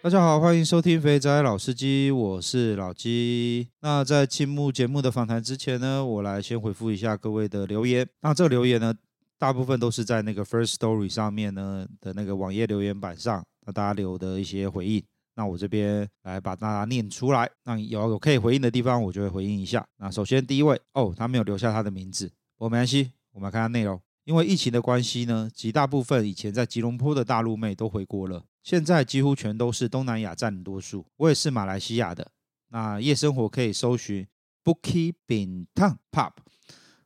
大家好，欢迎收听肥仔老司机，我是老鸡。那在进入节目的访谈之前呢，我来先回复一下各位的留言。那这个留言呢，大部分都是在那个 First Story 上面呢的那个网页留言板上，那大家留的一些回应。那我这边来把大家念出来。那有有可以回应的地方，我就会回应一下。那首先第一位哦，他没有留下他的名字，我没关系，我们来看下内容。因为疫情的关系呢，极大部分以前在吉隆坡的大陆妹都回国了。现在几乎全都是东南亚占多数，我也是马来西亚的。那夜生活可以搜寻 Bukit Bintang Pub，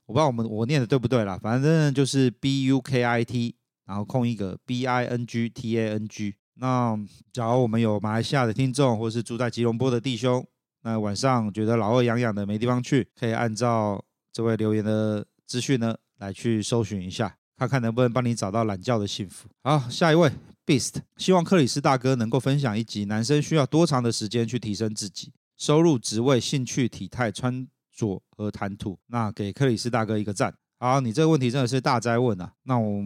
我不知道我们我念的对不对啦，反正就是 B U K I T，然后空一个 B I N G T A N G。那假如我们有马来西亚的听众，或是住在吉隆坡的弟兄，那晚上觉得老二痒痒的没地方去，可以按照这位留言的资讯呢来去搜寻一下，看看能不能帮你找到懒觉的幸福。好，下一位。Beast 希望克里斯大哥能够分享一集男生需要多长的时间去提升自己收入、职位、兴趣、体态、穿着和谈吐。那给克里斯大哥一个赞。好，你这个问题真的是大哉问啊。那我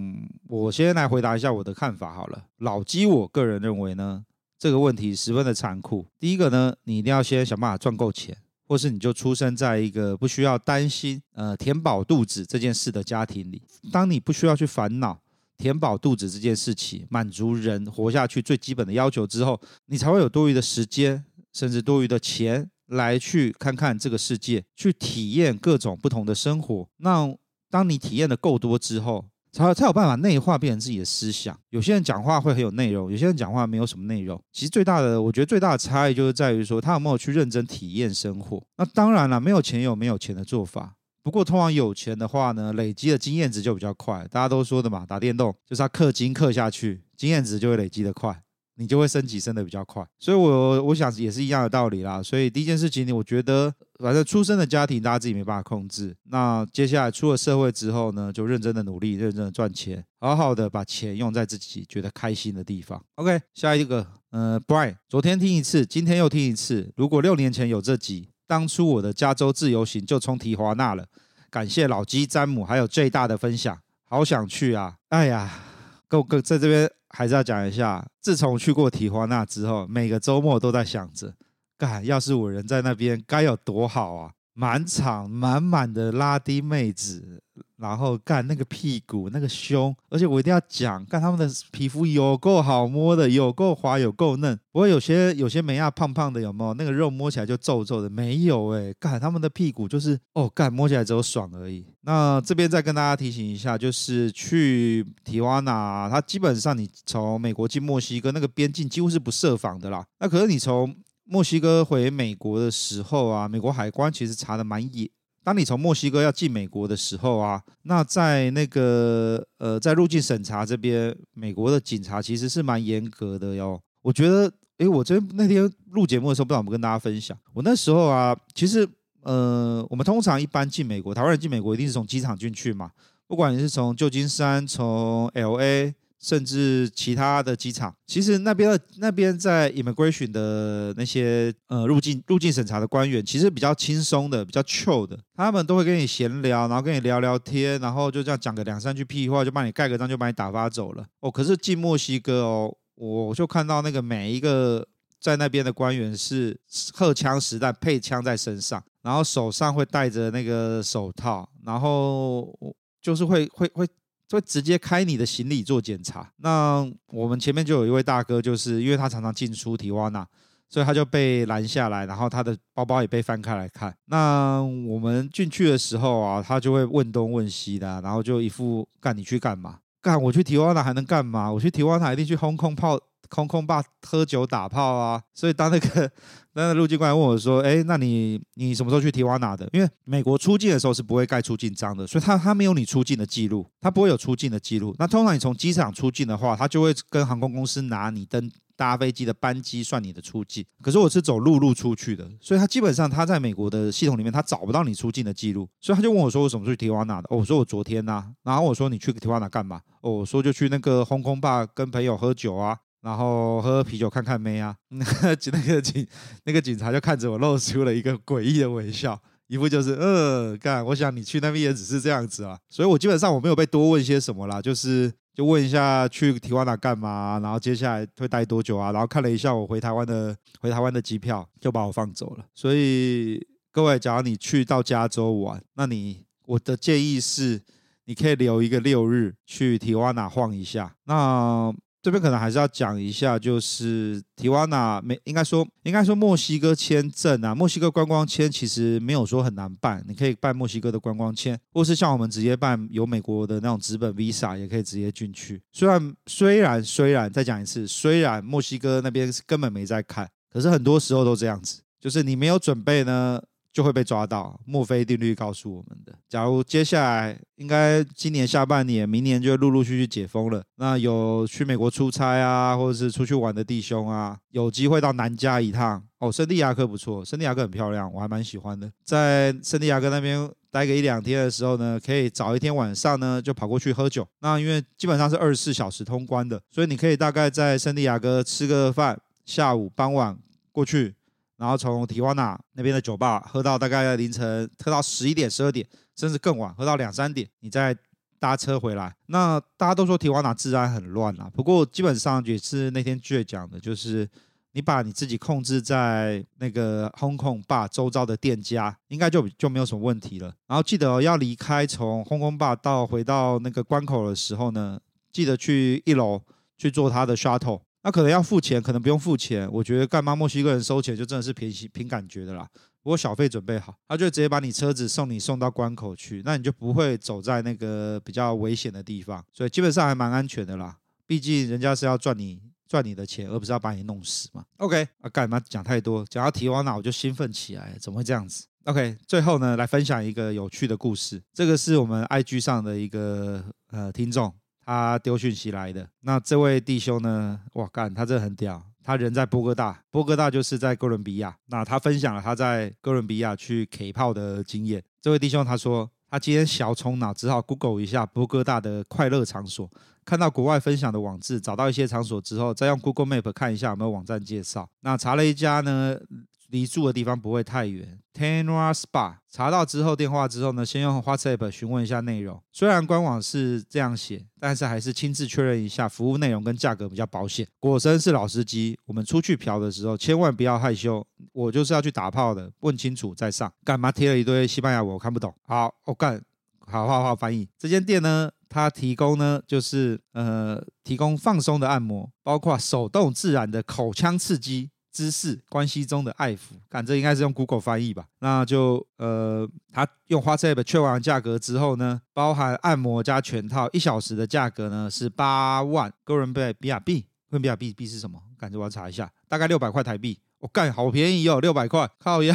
我先来回答一下我的看法好了。老鸡，我个人认为呢，这个问题十分的残酷。第一个呢，你一定要先想办法赚够钱，或是你就出生在一个不需要担心呃填饱肚子这件事的家庭里。当你不需要去烦恼。填饱肚子这件事情，满足人活下去最基本的要求之后，你才会有多余的时间，甚至多余的钱来去看看这个世界，去体验各种不同的生活。那当你体验的够多之后，才才有办法内化变成自己的思想。有些人讲话会很有内容，有些人讲话没有什么内容。其实最大的，我觉得最大的差异就是在于说，他有没有去认真体验生活。那当然了，没有钱有没有钱的做法。不过，通常有钱的话呢，累积的经验值就比较快。大家都说的嘛，打电动就是他氪金氪下去，经验值就会累积的快，你就会升级升的比较快。所以我，我想也是一样的道理啦。所以，第一件事情，我觉得反正出生的家庭大家自己没办法控制。那接下来出了社会之后呢，就认真的努力，认真的赚钱，好好的把钱用在自己觉得开心的地方。OK，下一个，呃，Brian，昨天听一次，今天又听一次。如果六年前有这集。当初我的加州自由行就冲提华纳了，感谢老鸡、詹姆还有最大的分享，好想去啊！哎呀，够够在这边还是要讲一下，自从去过提花纳之后，每个周末都在想着，干，要是我人在那边该有多好啊！满场满满的拉丁妹子。然后干那个屁股那个胸，而且我一定要讲，干他们的皮肤有够好摸的，有够滑，有够嫩。不过有些有些美亚胖胖的，有没有那个肉摸起来就皱皱的？没有哎，干他们的屁股就是哦，干摸起来只有爽而已。那这边再跟大家提醒一下，就是去提华纳，它基本上你从美国进墨西哥那个边境几乎是不设防的啦。那可是你从墨西哥回美国的时候啊，美国海关其实查的蛮严。当你从墨西哥要进美国的时候啊，那在那个呃，在入境审查这边，美国的警察其实是蛮严格的哟。我觉得，诶，我这那天录节目的时候，不知道有没有跟大家分享。我那时候啊，其实呃，我们通常一般进美国，台湾人进美国一定是从机场进去嘛，不管你是从旧金山，从 LA。甚至其他的机场，其实那边的那边在 immigration 的那些呃入境入境审查的官员，其实比较轻松的，比较 chill 的，他们都会跟你闲聊，然后跟你聊聊天，然后就这样讲个两三句屁话，就帮你盖个章，就把你打发走了。哦，可是进墨西哥哦，我就看到那个每一个在那边的官员是荷枪实弹，配枪在身上，然后手上会戴着那个手套，然后就是会会会。会直接开你的行李做检查。那我们前面就有一位大哥，就是因为他常常进出提瓦纳，所以他就被拦下来，然后他的包包也被翻开来看。那我们进去的时候啊，他就会问东问西的，然后就一副干你去干嘛？干我去提瓦纳还能干嘛？我去提瓦纳一定去轰空炮。空空霸喝酒打炮啊，所以当那个 那个入境官问我说：“哎，那你你什么时候去提瓦纳的？因为美国出境的时候是不会盖出境章的，所以他他没有你出境的记录，他不会有出境的记录。那通常你从机场出境的话，他就会跟航空公司拿你登搭飞机的班机算你的出境。可是我是走陆路出去的，所以他基本上他在美国的系统里面他找不到你出境的记录，所以他就问我说：我什么时候去提瓦纳的？我说我昨天呐、啊。然后我说你去提瓦纳干嘛？哦，我说就去那个轰空霸跟朋友喝酒啊。”然后喝喝啤酒，看看妹啊，那 个那个警那个警察就看着我，露出了一个诡异的微笑，一副就是呃，干，我想你去那边也只是这样子啊，所以我基本上我没有被多问些什么啦，就是就问一下去提瓦纳干嘛，然后接下来会待多久啊，然后看了一下我回台湾的回台湾的机票，就把我放走了。所以各位，假如你去到加州玩，那你我的建议是，你可以留一个六日去提瓦纳晃一下，那。这边可能还是要讲一下，就是提瓦纳没应该说应该说墨西哥签证啊，墨西哥观光签其实没有说很难办，你可以办墨西哥的观光签，或是像我们直接办有美国的那种纸本 Visa 也可以直接进去。虽然虽然虽然再讲一次，虽然墨西哥那边是根本没在看，可是很多时候都这样子，就是你没有准备呢。就会被抓到，墨菲定律告诉我们的。假如接下来应该今年下半年、明年就陆陆续续解封了，那有去美国出差啊，或者是出去玩的弟兄啊，有机会到南加一趟哦。圣地亚哥不错，圣地亚哥很漂亮，我还蛮喜欢的。在圣地亚哥那边待个一两天的时候呢，可以早一天晚上呢就跑过去喝酒。那因为基本上是二十四小时通关的，所以你可以大概在圣地亚哥吃个饭，下午傍晚过去。然后从提瓦纳那边的酒吧喝到大概凌晨，喝到十一点、十二点，甚至更晚，喝到两三点，你再搭车回来。那大家都说提瓦纳治安很乱啦，不过基本上也是那天 Jay 讲的，就是你把你自己控制在那个 Hong Kong Bar 周遭的店家，应该就就没有什么问题了。然后记得、要离开从 Hong Kong Bar 到回到那个关口的时候呢，记得去一楼去坐他的 shuttle。那可能要付钱，可能不用付钱。我觉得干嘛墨西哥人收钱就真的是凭凭感觉的啦。不过小费准备好，他就直接把你车子送你送到关口去，那你就不会走在那个比较危险的地方，所以基本上还蛮安全的啦。毕竟人家是要赚你赚你的钱，而不是要把你弄死嘛。OK，啊干嘛讲太多？讲到提瓦纳我就兴奋起来，怎么会这样子？OK，最后呢来分享一个有趣的故事，这个是我们 IG 上的一个呃听众。他丢讯息来的，那这位弟兄呢？哇干，他真的很屌，他人在波哥大，波哥大就是在哥伦比亚。那他分享了他在哥伦比亚去 K 炮的经验。这位弟兄他说，他今天小冲脑，只好 Google 一下波哥大的快乐场所，看到国外分享的网志，找到一些场所之后，再用 Google Map 看一下有没有网站介绍。那查了一家呢。离住的地方不会太远 Tanra Spa。查到之后电话之后呢，先用 WhatsApp 询问一下内容。虽然官网是这样写，但是还是亲自确认一下服务内容跟价格比较保险。果真是老司机，我们出去嫖的时候千万不要害羞，我就是要去打炮的，问清楚再上。干嘛贴了一堆西班牙文，我看不懂。好，我干，好好好翻译。这间店呢，它提供呢就是呃提供放松的按摩，包括手动自然的口腔刺激。姿势关系中的爱抚，感这应该是用 Google 翻译吧？那就呃，他用 WhatsApp 确完价格之后呢，包含按摩加全套，一小时的价格呢是八万哥伦比亚币。哥伦比亚币币是什么？感觉我要查一下，大概六百块台币。我、哦、干，好便宜哦，六百块，靠呀。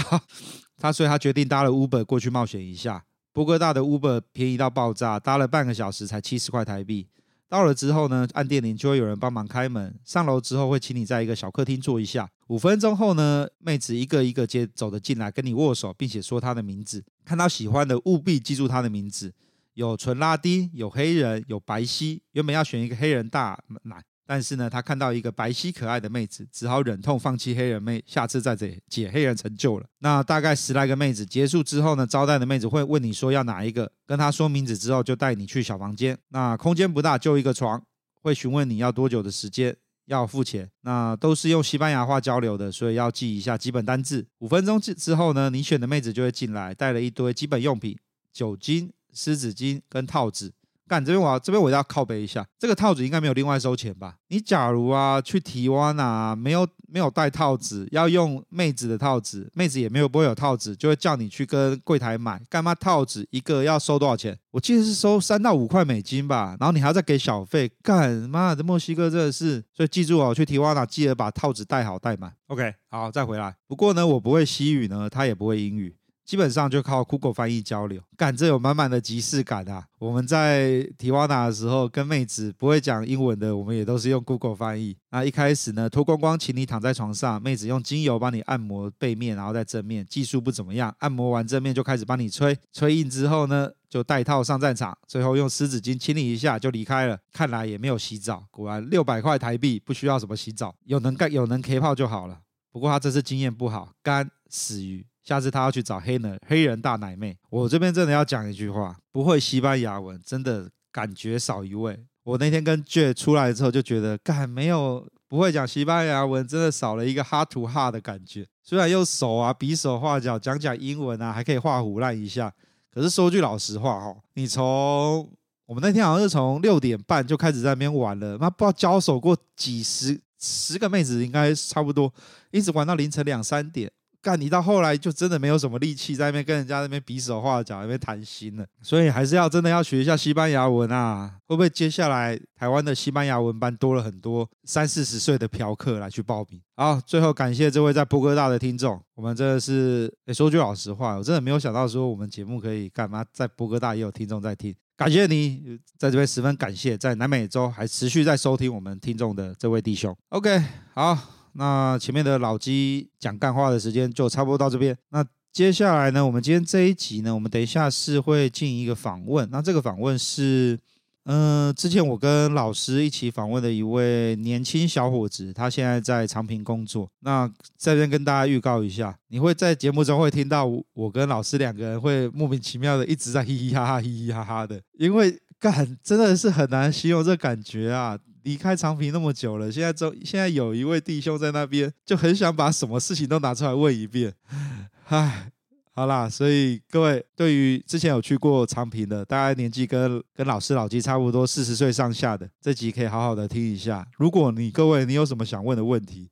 他所以他决定搭了 Uber 过去冒险一下。波哥大的 Uber 便宜到爆炸，搭了半个小时才七十块台币。到了之后呢，按电铃就会有人帮忙开门。上楼之后会请你在一个小客厅坐一下。五分钟后呢，妹子一个一个接走的进来跟你握手，并且说她的名字。看到喜欢的务必记住她的名字。有纯拉丁，有黑人，有白皙。原本要选一个黑人大奶。但是呢，他看到一个白皙可爱的妹子，只好忍痛放弃黑人妹，下次再解解黑人成就了。那大概十来个妹子结束之后呢，招待的妹子会问你说要哪一个，跟他说名字之后，就带你去小房间。那空间不大，就一个床，会询问你要多久的时间，要付钱。那都是用西班牙话交流的，所以要记一下基本单字。五分钟之之后呢，你选的妹子就会进来，带了一堆基本用品，酒精、湿纸巾跟套子。干这边我要这边我要靠背一下，这个套子应该没有另外收钱吧？你假如啊去提瓦纳没有没有带套子，要用妹子的套子，妹子也没有不会有套子，就会叫你去跟柜台买。干嘛套子一个要收多少钱？我记得是收三到五块美金吧，然后你还要再给小费。干妈的墨西哥真的是，所以记住哦，去提瓦纳记得把套子带好带满。OK，好，再回来。不过呢，我不会西语呢，他也不会英语。基本上就靠 Google 翻译交流，干这有满满的即视感啊！我们在提瓦纳的时候，跟妹子不会讲英文的，我们也都是用 Google 翻译。那一开始呢，脱光光，请你躺在床上，妹子用精油帮你按摩背面，然后在正面，技术不怎么样。按摩完正面就开始帮你吹，吹硬之后呢，就带套上战场，最后用湿纸巾清理一下就离开了。看来也没有洗澡，果然六百块台币不需要什么洗澡，有能干有能 K 泡就好了。不过他这次经验不好，干死鱼。下次他要去找黑人黑人大奶妹，我这边真的要讲一句话：不会西班牙文，真的感觉少一位。我那天跟 J 出来之后就觉得，干没有不会讲西班牙文，真的少了一个哈图哈的感觉。虽然用手啊比手画脚讲讲英文啊，还可以画胡烂一下，可是说句老实话哦，你从我们那天好像是从六点半就开始在那边玩了，妈不知道交手过几十十个妹子，应该差不多，一直玩到凌晨两三点。干你到后来就真的没有什么力气在那边跟人家那边比手画脚，那边谈心了。所以还是要真的要学一下西班牙文啊！会不会接下来台湾的西班牙文班多了很多三四十岁的嫖客来去报名？好，最后感谢这位在波哥大的听众，我们真的是，欸，说句老实话，我真的没有想到说我们节目可以干嘛，在波哥大也有听众在听，感谢你在这边十分感谢，在南美洲还持续在收听我们听众的这位弟兄。OK，好。那前面的老鸡讲干话的时间就差不多到这边。那接下来呢，我们今天这一集呢，我们等一下是会进一个访问。那这个访问是，嗯、之前我跟老师一起访问的一位年轻小伙子，他现在在长平工作。那在这边跟大家预告一下，你会在节目中会听到我跟老师两个人会莫名其妙的一直在嘻嘻哈哈、嘻嘻哈哈的，因为干真的是很难形容这感觉啊。离开长平那么久了，现在就现在有一位弟兄在那边，就很想把什么事情都拿出来问一遍。唉，好啦，所以各位对于之前有去过长平的，大概年纪跟跟老师老纪差不多四十岁上下的，这集可以好好的听一下。如果你各位你有什么想问的问题，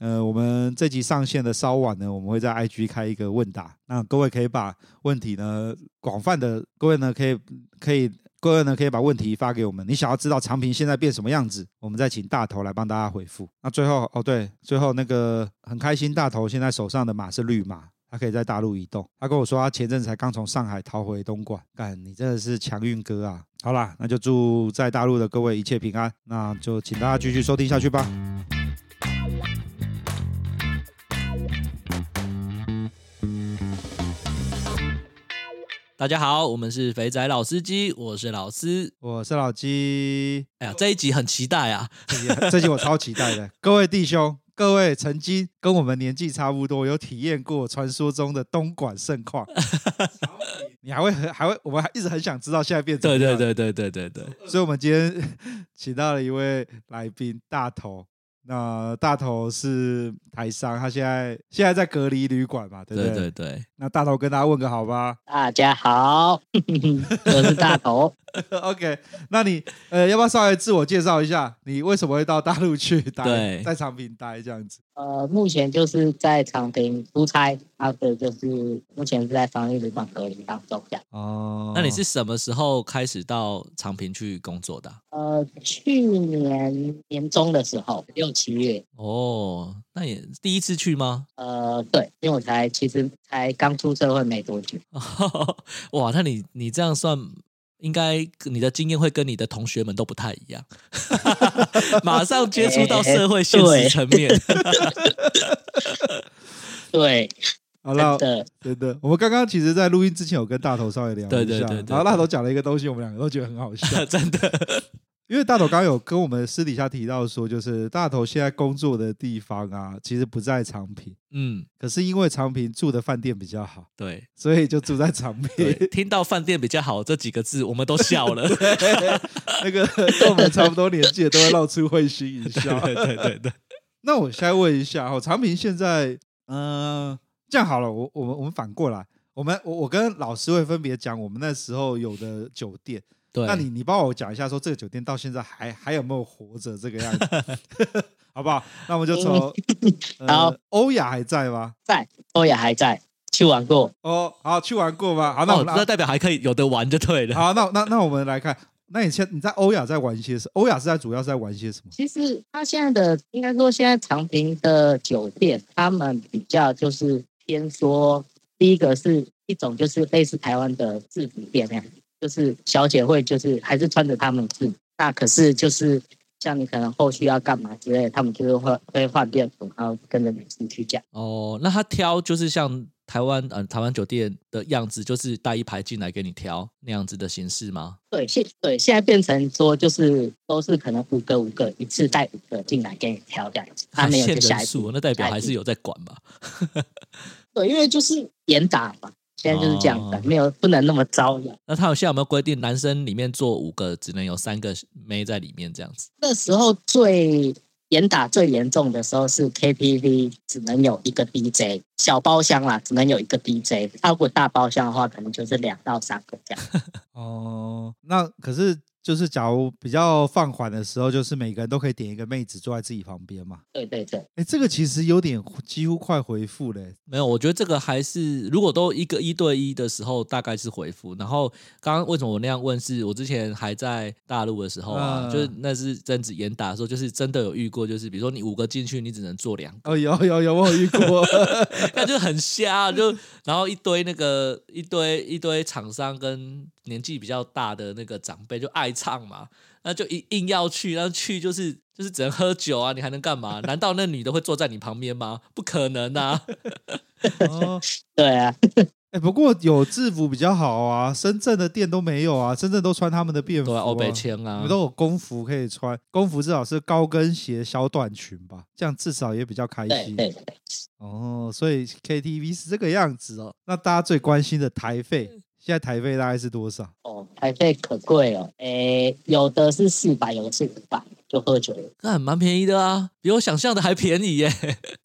呃，我们这集上线的稍晚呢，我们会在 IG 开一个问答，那各位可以把问题呢广泛的，各位呢可以可以。各位呢，可以把问题发给我们。你想要知道长平现在变什么样子，我们再请大头来帮大家回复。那最后哦，对，最后那个很开心，大头现在手上的马是绿马，他可以在大陆移动。他跟我说，他前阵子才刚从上海逃回东莞。干，你真的是强运哥啊！好啦，那就祝在大陆的各位一切平安。那就请大家继续收听下去吧。大家好，我们是肥仔老司机，我是老司，我是老鸡。哎呀，这一集很期待啊！这集，这集我超期待的。各位弟兄，各位曾经跟我们年纪差不多，有体验过传说中的东莞盛况，你还会很还会，我们还一直很想知道现在变成怎么样。对对对对对对对。所以，我们今天 请到了一位来宾，大头。那大头是台商，他现在现在在隔离旅馆嘛，对不对？对对对。那大头跟大家问个好吧。大家好，我是大头。OK，那你呃要不要稍微自我介绍一下？你为什么会到大陆去待？对在长平待这样子。呃，目前就是在长平出差，啊，对，就是目前是在防疫旅馆隔离当中这样。哦，那你是什么时候开始到长平去工作的？呃，去年年中的时候，六七月。哦，那也第一次去吗？呃，对，因为我才其实才刚出社会没多久。哇，那你你这样算？应该你的经验会跟你的同学们都不太一样，马上接触到社会现实层面。对，好了，真的，我们刚刚其实，在录音之前有跟大头稍微聊一下，对对对，对，然后大头讲了一个东西，我们两个都觉得很好笑，真的。因为大头刚刚有跟我们私底下提到说，就是大头现在工作的地方啊，其实不在长平，嗯，可是因为长平住的饭店比较好，对，所以就住在长平。听到饭店比较好这几个字，我们都笑了。那个跟我们差不多年纪的都会露出会心一笑。对对对对，那我先问一下哈，长平现在，嗯、呃，这样好了，我我们我们反过来，我们我我跟老师会分别讲我们那时候有的酒店。对，那你你帮我讲一下，说这个酒店到现在还还有没有活着这个样子，好不好？那我们就从，嗯、好，欧雅还在吗？在，欧雅还在，去玩过。哦，好，去玩过吗？好，那我、哦、那代表还可以有的玩就对了。好，那那那我们来看，那你现你在欧亚在玩些什么？欧亚是在主要是在玩些什么？其实他现在的应该说现在长平的酒店，他们比较就是偏说，第一个是一种就是类似台湾的制服店那样。就是小姐会，就是还是穿着他们制服，那可是就是像你可能后续要干嘛之类，他们就是会会换便服，然后跟着女生去讲。哦，那他挑就是像台湾嗯、呃、台湾酒店的样子，就是带一排进来给你挑那样子的形式吗？对，现对现在变成说就是都是可能五个五个一次带五个进来给你挑这样子，他没有就下一组，那代表还是有在管吧？对，因为就是严打嘛。现在就是这样的，哦、没有不能那么招摇。那他有现在有没有规定，男生里面坐五个，只能有三个妹在里面这样子？那时候最严打最严重的时候是 KTV 只能有一个 DJ，小包厢啦，只能有一个 DJ。如果大包厢的话，可能就是两到三个这样。哦，那可是。就是假如比较放缓的时候，就是每个人都可以点一个妹子坐在自己旁边嘛。对对对。哎，这个其实有点几乎快回复了。没有，我觉得这个还是如果都一个一对一的时候，大概是回复。然后刚刚为什么我那样问是，是我之前还在大陆的时候啊，嗯、就是那是真子严打的时候，就是真的有遇过，就是比如说你五个进去，你只能坐两个。哦，有有有，我有遇过，那就很瞎，就然后一堆那个一堆一堆厂商跟年纪比较大的那个长辈就爱。唱嘛，那就一硬要去，然后去就是就是只能喝酒啊，你还能干嘛？难道那女的会坐在你旁边吗？不可能啊！哦，对啊，哎，不过有制服比较好啊，深圳的店都没有啊，深圳都穿他们的便服啊，欧北签啊，都有工服可以穿，工服至少是高跟鞋、小短裙吧，这样至少也比较开心。对对对。哦，所以 KTV 是这个样子哦。那大家最关心的台费。现在台费大概是多少？哦，台费可贵了，诶，有的是四百，有的是五百，就喝酒了，那蛮便宜的啊，比我想象的还便宜耶。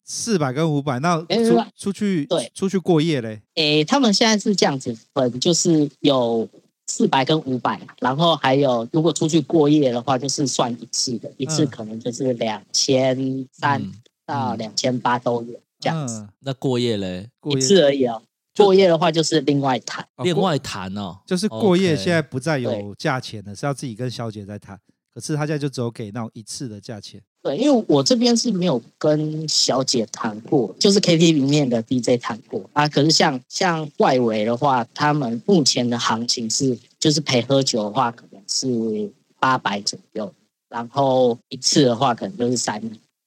四百跟五百，那出出去对出去过夜嘞？诶，他们现在是这样子分，就是有四百跟五百，然后还有如果出去过夜的话，就是算一次的，一次可能就是两千三到两千八都有这样子。那过夜嘞？一次而已哦。过夜的话就是另外谈，另外谈哦，就是过夜现在不再有价钱了，是要自己跟小姐在谈。可是他现在就只有给那种一次的价钱。对，因为我这边是没有跟小姐谈过，就是 KTV 里面的 DJ 谈过啊。可是像像外围的话，他们目前的行情是，就是陪喝酒的话，可能是八百左右，然后一次的话可能就是三，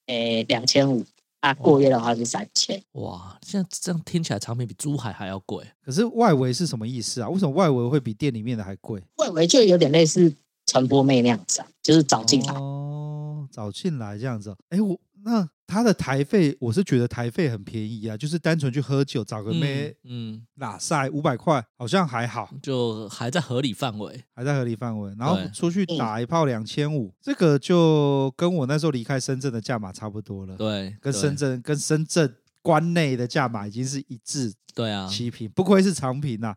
诶，两千五。啊，过夜的话是三千。哇，现在这样听起来，产品比珠海还要贵。可是外围是什么意思啊？为什么外围会比店里面的还贵？外围就有点类似传播妹那样子啊，就是找进来哦，找进来这样子。哎，我。那他的台费，我是觉得台费很便宜啊，就是单纯去喝酒，找个妹，嗯，拉赛五百块，好像还好，就还在合理范围，还在合理范围。然后出去打一炮两千五，这个就跟我那时候离开深圳的价码差不多了。对，跟深圳跟深圳关内的价码已经是一致，对啊，七平，不愧是长平呐。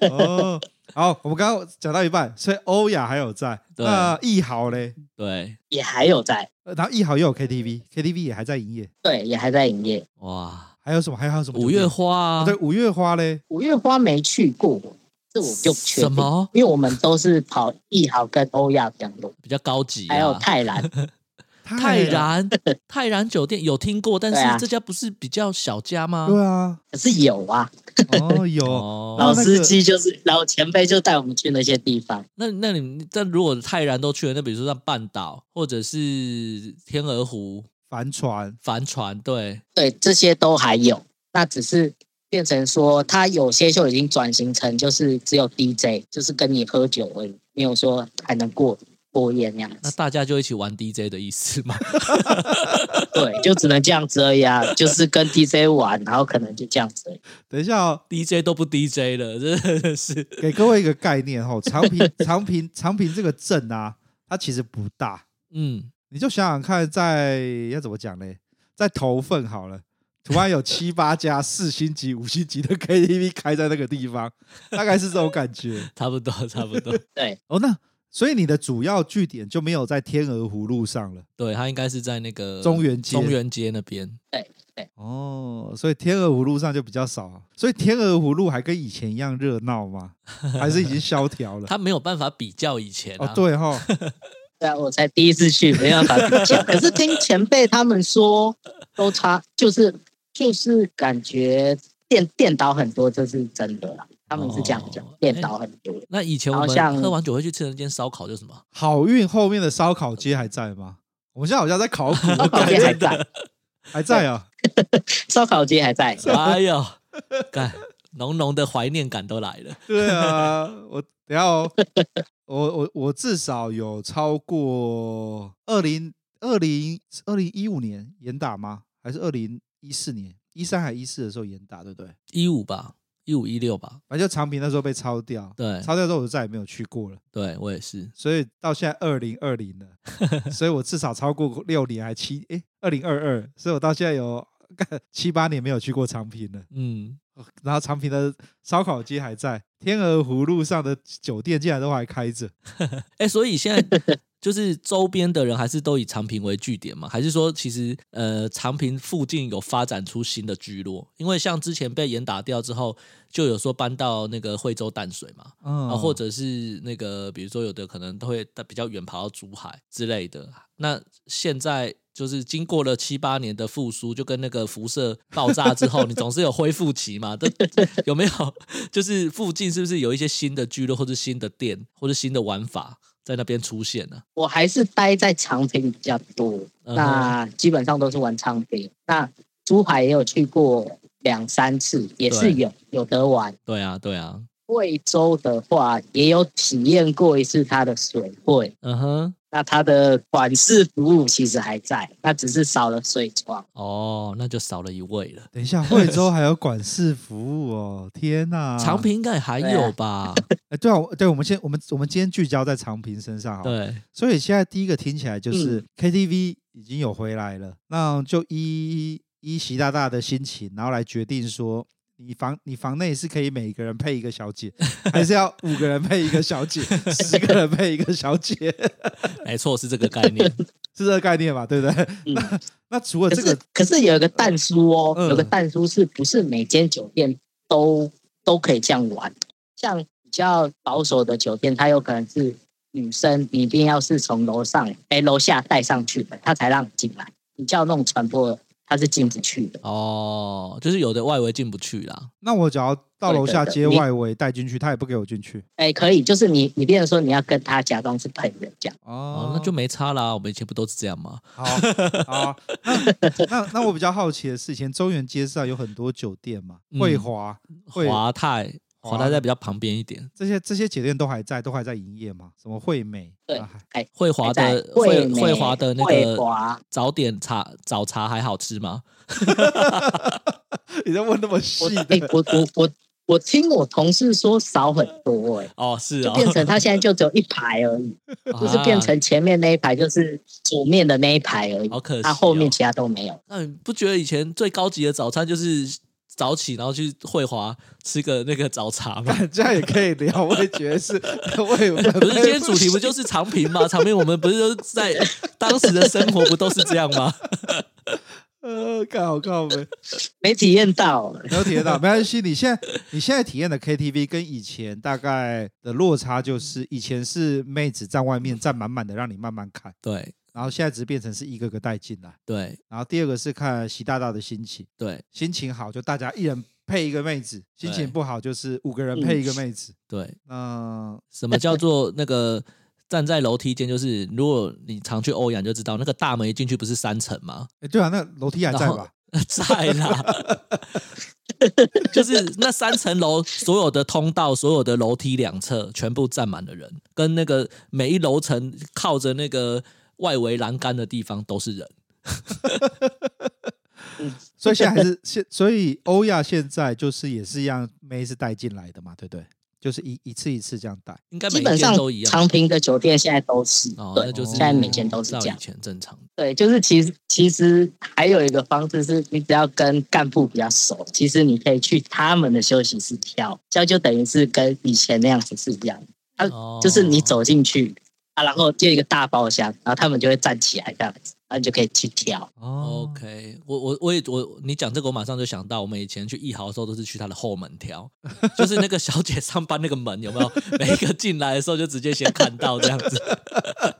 哦。好，我们刚刚讲到一半，所以欧亚还有在，对那艺豪嘞？对，也还有在。然后艺豪又有 KTV，KTV 也还在营业。对，也还在营业。哇，还有什么？还有什么？五月花啊？对，五月花嘞？五月花没去过，这我就不确定。什么？因为我们都是跑艺豪跟欧亚比较多，比较高级，还有泰兰。泰然，泰然酒店有听过，但是这家不是比较小家吗？对啊，可是有啊。哦，有 老司机就是老前辈，就带我们去那些地方。那那你但如果泰然都去了，那比如说像半岛或者是天鹅湖帆船，帆船，对对，这些都还有。那只是变成说，他有些就已经转型成就是只有 DJ，就是跟你喝酒而已，没有说还能过。过夜那样子，那大家就一起玩 DJ 的意思吗？对，就只能这样子而已啊，就是跟 DJ 玩，然后可能就这样子。等一下哦，DJ 都不 DJ 了，真的是。给各位一个概念哦，长平 长平长平这个镇啊，它其实不大。嗯，你就想想看，在要怎么讲呢？在头份好了。突然有七八家 四星级、五星级的 KTV 开在那个地方，大概是这种感觉。差不多，差不多。对，哦，那所以你的主要据点就没有在天鹅湖路上了。对，它应该是在那个中原街，中原街那边。对对。哦，所以天鹅湖路上就比较少。所以天鹅湖路还跟以前一样热闹吗？还是已经萧条了？他没有办法比较以前、啊。哦，对哈、哦。对啊，我才第一次去，没办法比较。可是听前辈他们说，都差，就是就是感觉电电倒很多，这是真的啦。他们是这样讲，电、哦、倒很多。那以前我们喝完酒会去吃那间烧烤，叫什么？好运后面的烧烤街还在吗？我们现在好像在考古，烧烤街还在，还在啊。烧烤街还在。哎呦，干，浓浓的怀念感都来了。对啊，我等下哦。我我我至少有超过二零二零二零一五年严打吗？还是二零一四年一三还一四的时候严打，对不对？一五吧，一五一六吧，反正就长平那时候被抄掉，对，抄掉之后我就再也没有去过了。对我也是，所以到现在二零二零了，所以我至少超过六年还七哎二零二二，所以我到现在有七八年没有去过长平了。嗯。然后长平的烧烤街还在，天鹅湖路上的酒店竟然都还开着。哎，所以现在就是周边的人还是都以长平为据点嘛？还是说其实呃长平附近有发展出新的聚落？因为像之前被严打掉之后，就有说搬到那个惠州淡水嘛，啊，或者是那个比如说有的可能都会比较远跑到珠海之类的。那现在。就是经过了七八年的复苏，就跟那个辐射爆炸之后，你总是有恢复期嘛？都有没有？就是附近是不是有一些新的聚落，或者新的店，或者新的玩法在那边出现呢？我还是待在长平比较多，那基本上都是玩长平。那珠海也有去过两三次，也是有有得玩。对啊，对啊。贵州的话，也有体验过一次它的水会。嗯哼。那它的管事服务其实还在，那只是少了水床哦，那就少了一位了。等一下，惠州 还有管事服务哦，天哪！长平应该还有吧？哎，对啊，对，我们先，我们我们今天聚焦在长平身上，对。所以现在第一个听起来就是 KTV 已经有回来了，嗯、那就依依习大大的心情，然后来决定说。你房你房内是可以每个人配一个小姐，还是要五个人配一个小姐，十个人配一个小姐？没错，是这个概念，是这个概念吧？对不对？嗯、那那除了这个，可是，可是有一个但书哦，嗯、有个但书是不是每间酒店都都可以这样玩？像比较保守的酒店，它有可能是女生，你一定要是从楼上哎楼下带上去的，他才让你进来。你叫那种传播。他是进不去的哦，就是有的外围进不去啦。那我只要到楼下接外围带进去，他也不给我进去。哎，可以，就是你你变成说你要跟他假装是朋友这样。哦，那就没差啦。我们以前不都是这样吗？好，好。那那那我比较好奇的是，以前中原街上有很多酒店嘛，惠华、华泰。华大在比较旁边一点，这些这些酒店都还在，都还在营业吗？什么惠美？对，惠华的惠惠华的那个早点茶早茶还好吃吗？你在问那么细？哎，我我我我听我同事说少很多哎。哦，是就 变成他现在就只有一排而已，就是变成前面那一排就是煮面的那一排而已。好可惜，他后面其他都没有。那你不觉得以前最高级的早餐就是？早起，然后去惠华吃个那个早茶嘛，这样也可以聊。我也觉得是，我也不是今天主题不就是长平吗？长平我们不是都在当时的生活不都是这样吗？呃，看好看没？没体验到，没有体验到，没关系。你现在你现在体验的 KTV 跟以前大概的落差就是，以前是妹子站外面站满满的，让你慢慢看。对。然后现在只是变成是一个个带进来，对。然后第二个是看习大大的心情，对。心情好就大家一人配一个妹子，心情不好就是五个人配一个妹子，对。嗯什么叫做那个站在楼梯间？就是如果你常去欧阳就知道，那个大门一进去不是三层吗？哎，对啊，那楼梯还在吧？在啦。就是那三层楼所有的通道、所有的楼梯两侧全部站满了人，跟那个每一楼层靠着那个。外围栏杆的地方都是人，所以现在还是现，所以欧亚现在就是也是一样，妹是带进来的嘛，对不对？就是一一次一次这样带。应该基本上都一样。长平的酒店现在都是，哦，对，那就是现在每间都是这样以。前正常。对，就是其实其实还有一个方式是，你只要跟干部比较熟，其实你可以去他们的休息室跳，这样就等于是跟以前那样子是一样的。他哦就是你走进去啊，然后就一个大包厢，然后他们就会站起来这样子，然后你就可以去挑。哦 OK，我我我也我你讲这个，我马上就想到，我们以前去艺豪的时候都是去他的后门挑，就是那个小姐上班那个门有没有？每一个进来的时候就直接先看到这样子。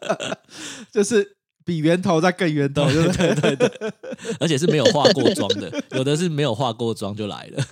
就是比源头再更源头，对不对？对对对，而且是没有化过妆的，有的是没有化过妆就来了。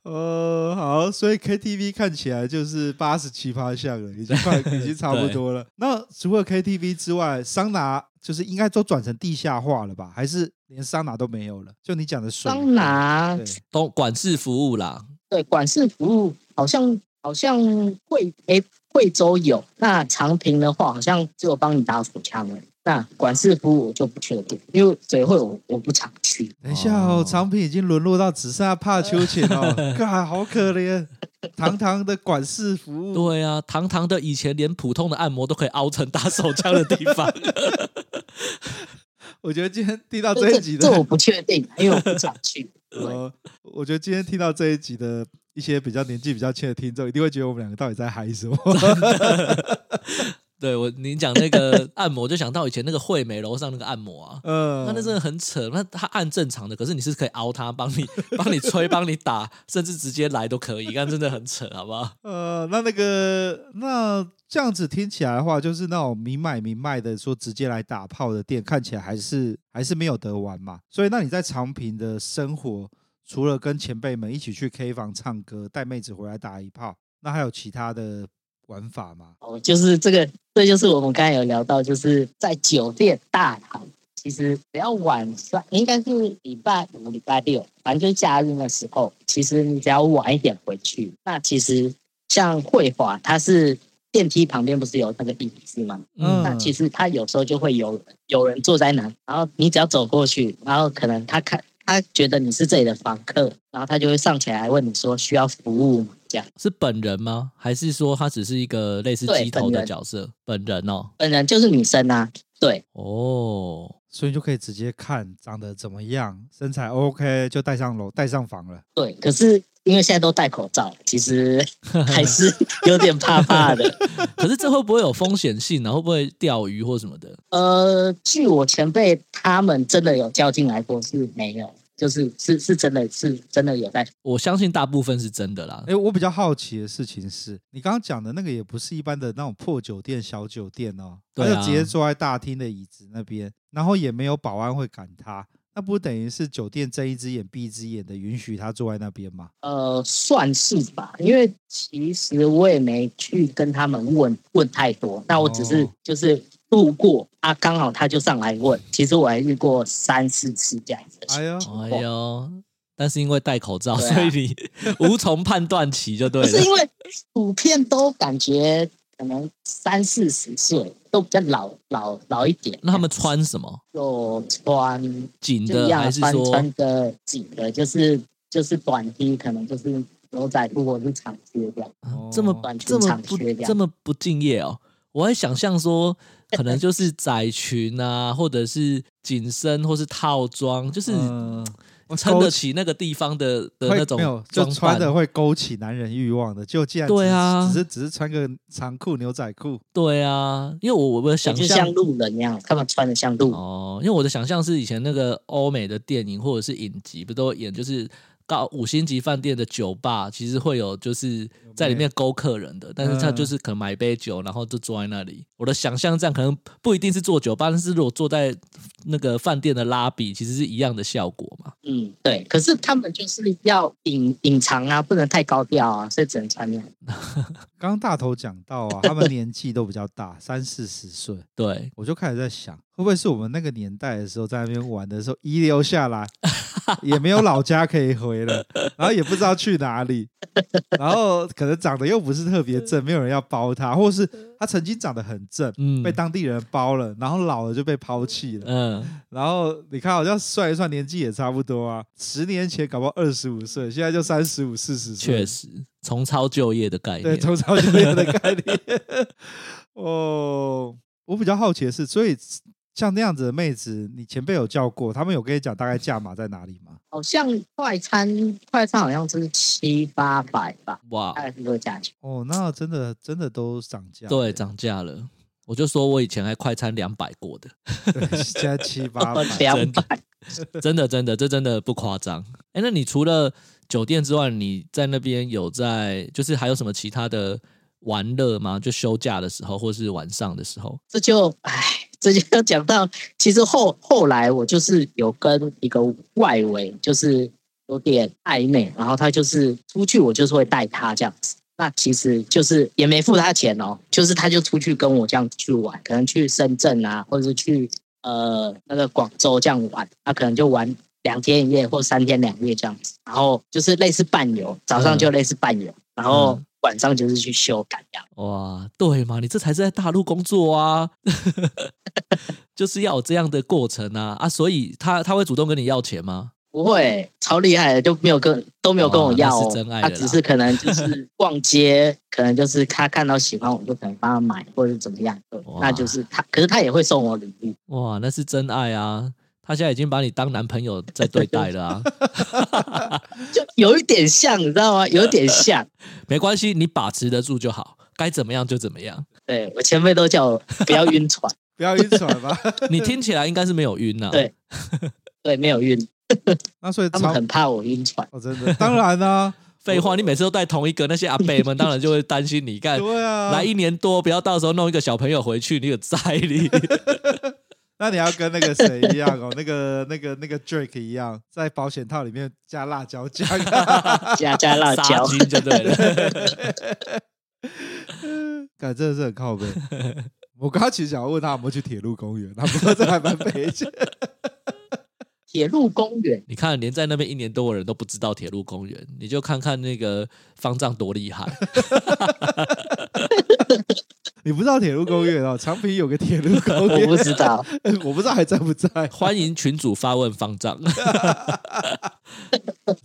呃，好，所以 KTV 看起来就是八十七趴项了，已经快，已经差不多了。那除了 KTV 之外，桑拿就是应该都转成地下化了吧？还是连桑拿都没有了？就你讲的水桑拿都管事服务啦，对管事服务好像好像会诶贵州有，那长平的话好像只有帮你打手枪而已。那管事服务我就不确定，因为水会我我不常去。等一下哦哦，长平已经沦落到只剩下怕秋千哦，God, 好可怜，堂堂的管事服务，对啊，堂堂的以前连普通的按摩都可以凹成打手枪的地方。我觉得今天听到这这一集的这我不确定，因为我不常去。对 呃，我觉得今天听到这一集的一些比较年纪比较轻的听众，一定会觉得我们两个到底在嗨什么？对我，你讲那个按摩，就想到以前那个惠美楼上那个按摩啊，嗯，那那真的很扯。那他按正常的，可是你是可以熬他，帮你 帮你吹，帮你打，甚至直接来都可以。但真的很扯，好不好？呃，那那个那这样子听起来的话，就是那种明买明卖的说直接来打炮的店，看起来还是还是没有得玩嘛。所以，那你在长平的生活，除了跟前辈们一起去 K 房唱歌，带妹子回来打一炮，那还有其他的玩法吗？哦，就是这个，这就是我们刚才有聊到，就是在酒店大堂，其实只要晚上，应该是礼拜五、礼拜六，反正就是假日的时候，其实你只要晚一点回去，那其实像汇华，它是电梯旁边不是有那个椅子吗？嗯那其实他有时候就会有有人坐在那，然后你只要走过去，然后可能他看他觉得你是这里的房客，然后他就会上前来问你说需要服务吗？这样。是本人吗？还是说他只是一个类似对鸡头的角色？本人哦，本人就是女生啊，对，哦，所以就可以直接看长得怎么样，身材 OK 就带上楼带上房了。对，可是因为现在都戴口罩，其实还是有点怕怕的。可是这会不会有风险性呢、啊？会不会钓鱼或什么的？呃，据我前辈他们真的有叫进来过，是没有，就是是是真的是真的有在。我相信大部分是真的啦哎，。我比较好奇的事情是，你刚刚讲的那个也不是一般的那种破酒店、小酒店哦，他对啊就直接坐在大厅的椅子那边，然后也没有保安会赶他，那不等于是酒店睁一只眼闭一只眼的允许他坐在那边吗？呃，算是吧，因为其实我也没去跟他们问问太多，那我只是哦就是路过啊，刚好他就上来问。其实我还遇过三四次这样子的哎呦，情况。哎呦，但是因为戴口罩，啊所以你 无从判断起就对了。不是因为普遍都感觉可能三四十岁，都比较老老老一点。那他们穿什么？就穿紧的还是说穿穿的紧的，就是就是短 T，可能就是牛仔裤或者是长靴这样。哦这么短裙这么不长靴这样这么不敬业哦？我还想象说，可能就是窄裙啊，或者是紧身，或是套装，就是嗯撑得起那个地方的的那种没有，就装穿的扮。会勾起男人欲望的。就既然只对啊只是只是穿个长裤牛仔裤，对啊，因为我我的想象就像路人一样，他们穿的像路人。哦，因为我的想象是以前那个欧美的电影或者是影集，不都演就是高五星级饭店的酒吧，其实会有就是在里面勾客人的，但是他就是可能买一杯酒，然后就坐在那里。我的想象这样可能不一定是坐酒吧，但是如果坐在那个饭店的拉比，其实是一样的效果嘛。嗯，对。可是他们就是要隐隐藏啊，不能太高调啊，所以只能穿那样。刚刚大头讲到啊，他们年纪都比较大，三四十岁，对，我就开始在想，会不会是我们那个年代的时候在那边玩的时候遗留下来，也没有老家可以回了，然后也不知道去哪里，然后可能长得又不是特别正，没有人要包他，或是他曾经长得很正，嗯被当地人包了，然后老了就被抛弃了。嗯，然后你看，好像算一算年纪也差不多啊，十年前搞不好二十五岁，现在就三十五、四十岁。确实，重操旧业的概念。对，重操旧业的概念。哦，我比较好奇的是，所以像那样子的妹子，你前辈有叫过，他们有跟你讲大概价码在哪里吗？好像快餐快餐好像是七八百吧，哇大，概是这个价钱。哦，那真的真的都涨价，对，涨价了。我就说我以前还快餐两百过的，对，现在七八百，两百，真的真的，这真的不夸张。哎，那你除了酒店之外，你在那边有在，就是还有什么其他的玩乐吗？就休假的时候，或是晚上的时候？这就唉，这就要讲到，其实后后来我就是有跟一个外围，就是有点暧昧，然后他就是出去，我就是会带他这样子。那其实就是也没付他钱哦，就是他就出去跟我这样去玩，可能去深圳啊，或者是去呃那个广州这样玩，他可能就玩两天一夜或三天两夜这样子，然后就是类似伴游，早上就类似伴游，然后晚上就是去修改呀。哇，对嘛，你这才是在大陆工作啊，就是要有这样的过程啊啊！所以他他会主动跟你要钱吗？不会，超厉害的，就没有跟都没有跟我要哦。是真爱他只是可能就是逛街，可能就是他看到喜欢，我就可能帮他买，或者是怎么样。那就是他，可是他也会送我礼物。哇，那是真爱啊！他现在已经把你当男朋友在对待了啊，就有一点像，你知道吗？有一点像。没关系，你把持得住就好，该怎么样就怎么样。对我前辈都叫我不要晕船，不要晕船吧。你听起来应该是没有晕啊。对对，没有晕，那所以他们很怕我晕船。哦，真的，当然啦、废话，你每次都带同一个，那些阿伯们当然就会担心你干。对啊，来一年多，不要到时候弄一个小朋友回去，你有灾你。那你要跟那个谁一样哦，那个那个那个 Drake 一样，在保险套里面加辣椒酱，加 加辣椒，菌就对了。感真的是很靠背。我刚刚其实想要问他有没有去铁路公园，他不过这还蛮悲情。铁路公园。你看，连在那边一年多的人都不知道铁路公园，你就看看那个方丈多厉害。你不知道铁路公园哦？长平有个铁路公园，我不知道，我不知道还在不在。欢迎群主发问方丈。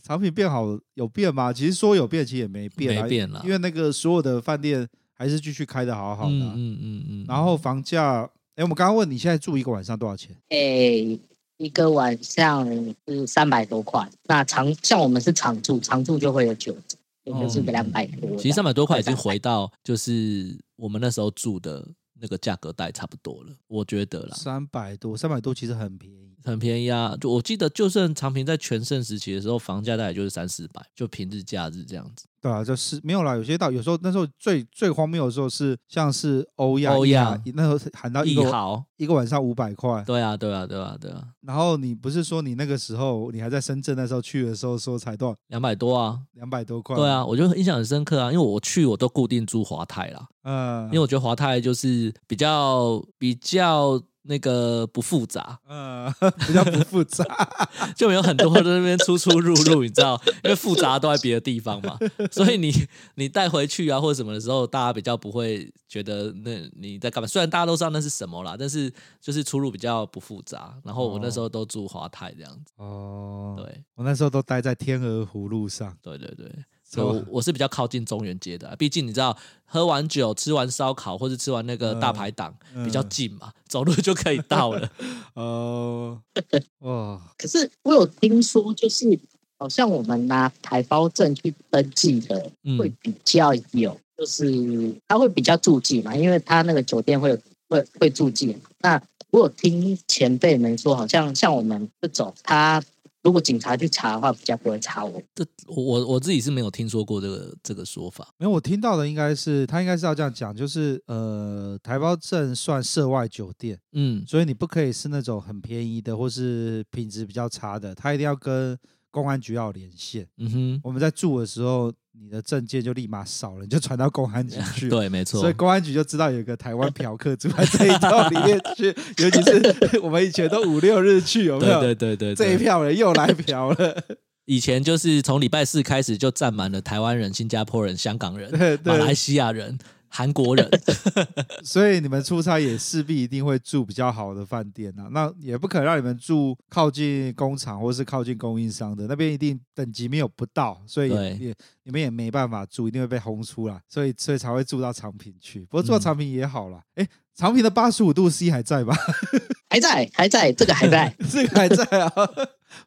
长平变好有变吗？其实说有变，其实也没变啊，没变了因为那个所有的饭店还是继续开得好好的啊、嗯嗯嗯嗯。然后房价，哎，我们刚刚问你现在住一个晚上多少钱？诶，一个晚上是三百多块。那常像我们是常住，常住就会有九折，也就是个两百多。其实三百多块已经回到就是我们那时候住的那个价格带差不多了，我觉得啦，三百多，三百多其实很便宜。很便宜啊。就我记得，就算长平在全盛时期的时候，房价大概就是三四百，就平日假日这样子。对啊，就是没有啦。有些到有时候那时候最最荒谬的时候是像是欧亚，欧亚那时候喊到一毫一个晚上五百块。对啊，对啊，对啊，对啊，然后你不是说你那个时候你还在深圳那时候去的时候说才多少两百多啊。两百多块？对啊，我就印象很深刻啊，因为我去我都固定住华泰啦，嗯，因为我觉得华泰就是比较比较那个不复杂，嗯 比较不复杂。就没有很多在那边出出入入，你知道，因为复杂都在别的地方嘛，所以你你带回去啊或者什么的时候，大家比较不会觉得那你在干嘛。虽然大家都知道那是什么啦，但是就是出入比较不复杂。然后我那时候都住华泰这样子，哦，对我那时候都待在天鹅湖路上。对对对。我我是比较靠近中原街的啊，毕竟你知道，喝完酒、吃完烧烤或者吃完那个大排档比较近嘛，走路就可以到了。哦，哇，可是我有听说，就是好像我们拿台胞证去登记的，会比较有，就是他会比较注记嘛，因为他那个酒店会有会会注记。那我有听前辈们说，好像像我们这种他。如果警察去查的话，比较不会查我。这我我自己是没有听说过这个这个说法。没有，我听到的应该是他应该是要这样讲，就是呃，台胞证算涉外酒店，嗯，所以你不可以是那种很便宜的或是品质比较差的，他一定要跟公安局要连线。嗯哼，我们在住的时候，你的证件就立马少了，你就传到公安局去。对，没错。所以公安局就知道有一个台湾嫖客住在这一套里面去，尤其是 我们以前都五六日去，有没有？对对对对，这一票人又来嫖了。以前就是从礼拜四开始就站满了台湾人、新加坡人、香港人、对对马来西亚人。韩国人，所以你们出差也势必一定会住比较好的饭店呐、啊。那也不可能让你们住靠近工厂或是靠近供应商的那边，一定等级没有不到，所以也，也你们也没办法住，一定会被轰出来。所以所以才会住到长平去。不过住到长平也好了。哎、嗯，长平的八十五度 C 还在吧？还在，还在，这个还在，这个还在啊。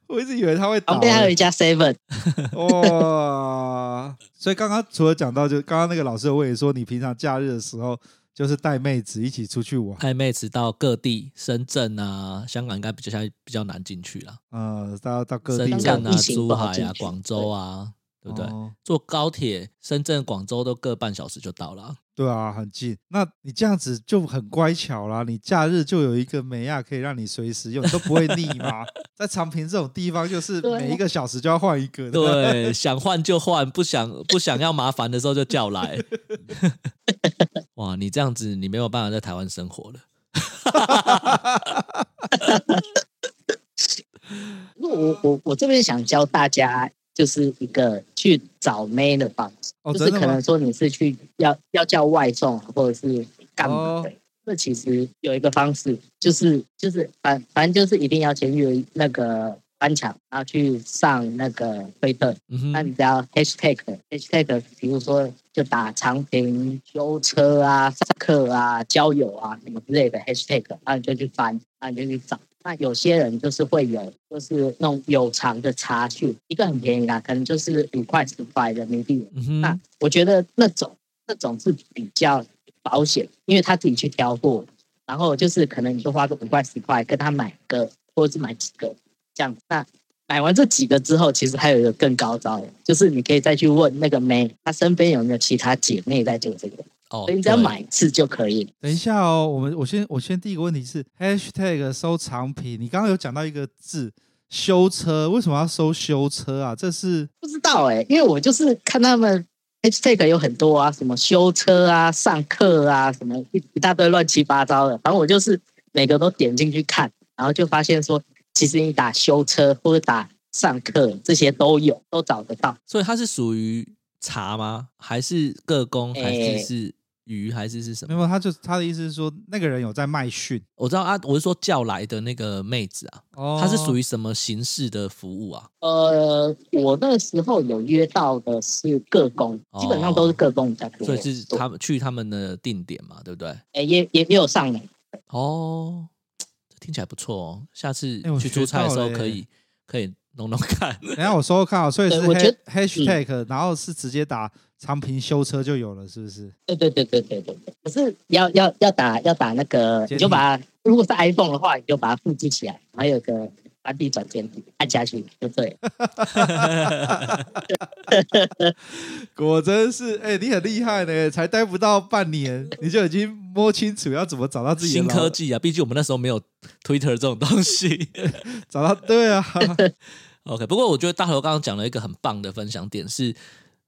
我一直以为他会倒。旁边还有一家 Seven。哇！所以刚刚除了讲到，就刚刚那个老师我也说，你平常假日的时候就是带妹子一起出去玩，带妹子到各地，深圳啊、香港应该比较像比较难进去了。呃，到到各地，深圳啊、珠海啊、广州啊，对，不对？哦、坐高铁，深圳、广州都各半小时就到了。对啊，很近。那你这样子就很乖巧啦。你假日就有一个美亚可以让你随时用，你都不会腻吗？在长平这种地方，就是每一个小时就要换一个。对，想换就换，不想不想要麻烦的时候就叫来。哇，你这样子你没有办法在台湾生活了。我我我这边想教大家。就是一个去找妹的方式，哦、就是可能说你是去要要叫外送，或者是干嘛的。这、哦、其实有一个方式，就是就是反反正就是一定要先约那个翻墙，然后去上那个推特。嗯，那你只要 hashtag hashtag，比如说就打长平修车啊、上课啊、交友啊什么之类的 hashtag，然后你就去翻，然后你就去找。那有些人就是会有，就是那种有偿的查询，一个很便宜啦，可能就是五块十块人民币。嗯。那我觉得那种那种是比较保险，因为他自己去挑货，然后就是可能你就花个五块十块跟他买个，或者是买几个这样。那买完这几个之后，其实还有一个更高招的，就是你可以再去问那个妹，她身边有没有其他姐妹在做这个。哦，所以你只要买一次就可以。等一下哦，我们我先我先第一个问题是 hashtag 收藏品，你刚刚有讲到一个字修车，为什么要收修车啊？这是不知道哎、欸，因为我就是看他们 hashtag 有很多啊，什么修车啊、上课啊，什么一一大堆乱七八糟的，反正我就是每个都点进去看，然后就发现说，其实你打修车或者打上课这些都有，都找得到。所以它是属于茶吗？还是个工？还是是？欸鱼还是是什么？没有，他就他的意思是说，那个人有在卖训。我知道啊，我是说叫来的那个妹子啊，哦、他是属于什么形式的服务啊？呃，我那时候有约到的是各工，基本上都是各工在、做。所以是他们去他们的定点嘛，对不对？哎，也也也有上来。哦，这听起来不错哦，下次去出差的时候可以可以弄弄看。等下我搜搜看啊，所以是 hashtag，、嗯、然后是直接打。长平修车就有了，是不是？对对对对对对。可是要要要打要打那个，你就把它，如果是 iPhone 的话，你就把它复制起来，还有个反地转键按下去就对。果真是，哎、欸，你很厉害呢，才待不到半年，你就已经摸清楚要怎么找到自己的。新科技啊，毕竟我们那时候没有 Twitter 这种东西，找到对啊。OK，不过我觉得大头刚刚讲了一个很棒的分享点是，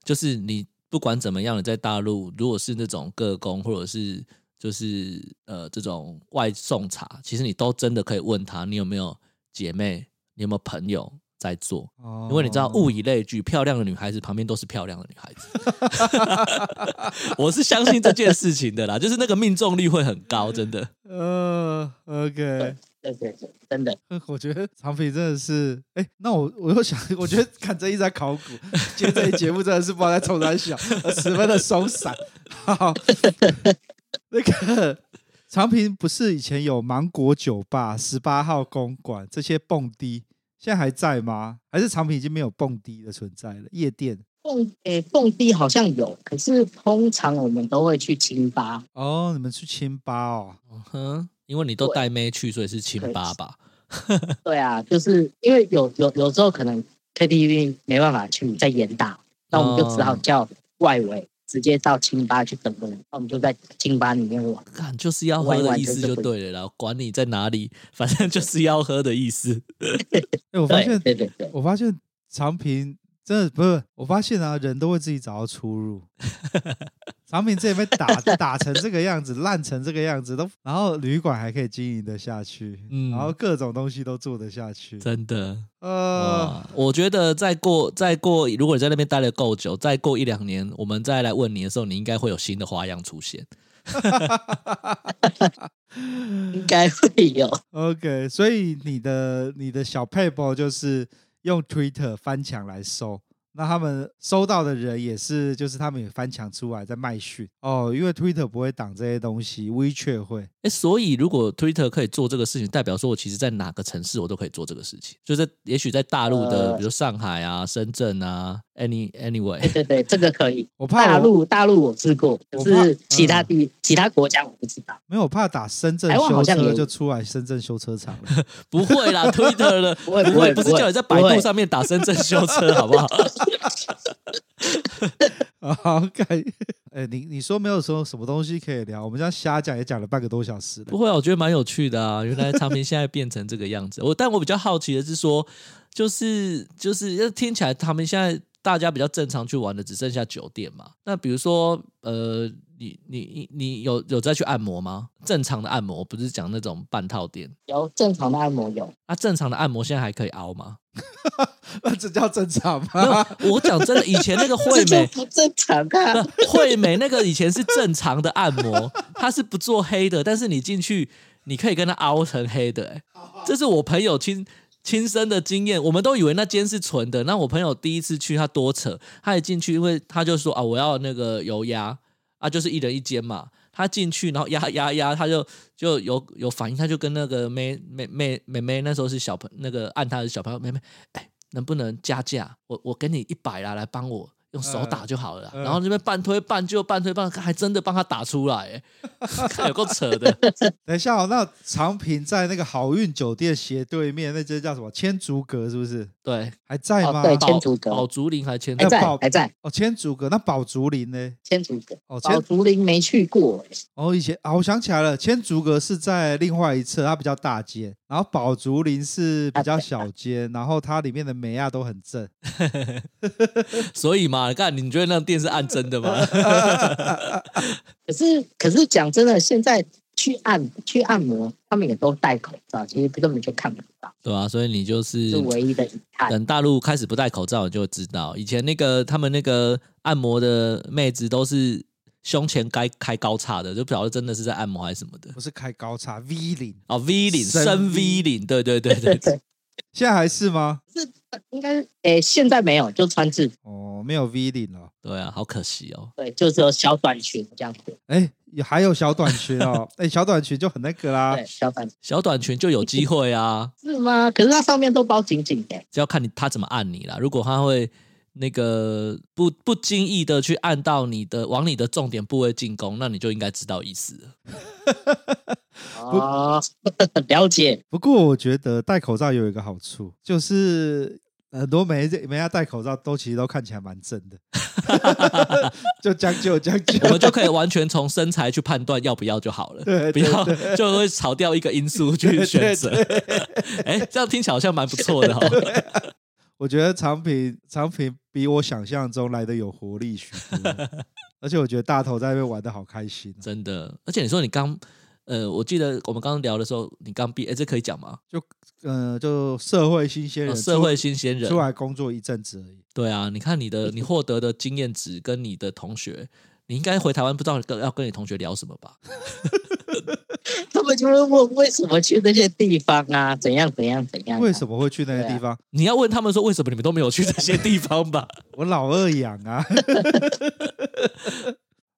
就是你。不管怎么样，你在大陆，如果是那种个工，或者是就是呃这种外送茶，其实你都真的可以问他，你有没有姐妹，你有没有朋友在做？哦、因为你知道，物以类聚，漂亮的女孩子旁边都是漂亮的女孩子。我是相信这件事情的啦，就是那个命中率会很高，真的。嗯、呃、，OK。对对对，真的，我觉得长平真的是，哎，那我我又想，我觉得看这一直在考古，今天这一节目真的是不知道在冲三小，十分的松散。好，那个长平不是以前有芒果酒吧、十八号公馆这些蹦迪，现在还在吗？还是长平已经没有蹦迪的存在了？夜店蹦，哎，蹦迪好像有，可是通常我们都会去清吧。哦，你们去清吧哦，嗯哼。因为你都带妹去，所以是清吧吧？对啊，就是因为有有有时候可能 KTV 没办法去在严打，那我们就只好叫外围直接到清吧去等人，那我们就在清吧里面玩。看就是要喝的意思就对了，然后管你在哪里，反正就是要喝的意思。哎，我发现，对对对，我发现长平真的不是，我发现啊，人都会自己找到出路。产品这边被打打成这个样子，烂成这个样子，都然后旅馆还可以经营得下去，嗯，然后各种东西都做得下去，真的。呃，我觉得再过再过，如果你在那边待了够久，再过一两年，我们再来问你的时候，你应该会有新的花样出现。应该会有。OK，所以你的你的小撇步就是用 Twitter 翻墙来搜。那他们收到的人也是，就是他们也翻墙出来在卖讯哦，因为 Twitter 不会挡这些东西，WeChat 会。哎，所以如果 Twitter 可以做这个事情，代表说我其实在哪个城市我都可以做这个事情，就是也许在大陆的，呃、比如上海啊、深圳啊，any anyway。对对对，这个可以。我怕我大陆大陆我试过，可是其他地、嗯、其他国家我不知道。没有，我怕打深圳修车就出来深圳修车厂了。不会啦，Twitter 的不会不会，不是叫你在百度上面打深圳修车，好不好？好，感。哎，你你说没有说什么东西可以聊？我们这样瞎讲也讲了半个多小时了。不会啊，我觉得蛮有趣的啊。原来唱片现在变成这个样子。我，但我比较好奇的是说，就是就是，要听起来他们现在大家比较正常去玩的只剩下酒店嘛。那比如说，呃，你你你你有有再去按摩吗？正常的按摩，不是讲那种半套店。有正常的按摩有。那、啊、正常的按摩现在还可以凹吗？那这叫正常吗？我讲真的，以前那个惠美 不正常啊。惠美那个以前是正常的按摩，它是不做黑的，但是你进去你可以跟它凹成黑的、欸。这是我朋友亲亲身的经验。我们都以为那间是纯的，那我朋友第一次去，他多扯，他一进去，因为他就说啊，我要那个油压啊，就是一人一间嘛。他进去，然后压压压，他就就有有反应，他就跟那个妹妹妹妹妹那时候是小朋那个按他的小朋友妹妹，哎，能不能加价？我我给你一百啦，来帮我。用手打就好了，然后这边半推半就，半推半还真的帮他打出来，看有够扯的。等一下哦，那长平在那个好运酒店斜对面，那间叫什么？千竹阁是不是？对，还在吗？哦、对，千竹阁。宝竹林还千还在还在哦，千竹阁。那宝竹林呢？千竹阁哦，宝竹林没去过。哦，以前啊、哦，我想起来了，千竹阁是在另外一侧，它比较大间，然后宝竹林是比较小间，啊、然后它里面的美亚都很正，所以嘛。啊，干！你觉得那个店是按真的吗？可是，可是讲真的，现在去按去按摩，他们也都戴口罩，其实根本就看不到。对啊，所以你就是是唯一的遗憾。等大陆开始不戴口罩，你就知道以前那个他们那个按摩的妹子都是胸前该开高叉的，就不晓得真的是在按摩还是什么的。不是开高叉 V 领哦，V 领深 V 领，对对对对对。现在还是吗？是应该是，诶，现在没有，就穿制服哦，没有 V 领了。对啊，好可惜哦。对，就只有小短裙这样子。哎，还有小短裙哦，哎，小短裙就很那个啦。对，小短小短裙就有机会啊。是吗？可是它上面都包紧紧的。就要看你他怎么按你啦。如果他会那个不不经意的去按到你的往你的重点部位进攻，那你就应该知道意思了。啊，了解。不过我觉得戴口罩有一个好处，就是很多美美亚戴口罩都其实都看起来蛮正的，就将就将就，我们就可以完全从身材去判断要不要就好了，对，对，对，不要就会少掉一个因素去选择。哎，这样听起来好像蛮不错的哈、哦。我觉得长平长平比我想象中来的有活力许多，而且我觉得大头在那边玩的好开心、啊，真的。而且你说你刚。呃，我记得我们刚刚聊的时候，你刚毕业，这可以讲吗？就，呃，就社会新鲜人，社会新鲜人出来工作一阵子而已。对啊，你看你的，你获得的经验值跟你的同学，你应该回台湾不知道跟要跟你同学聊什么吧？他们就会问为什么去那些地方啊？怎样怎样怎样、啊？为什么会去那些地方？啊、你要问他们说为什么你们都没有去这些地方吧？我老二养啊。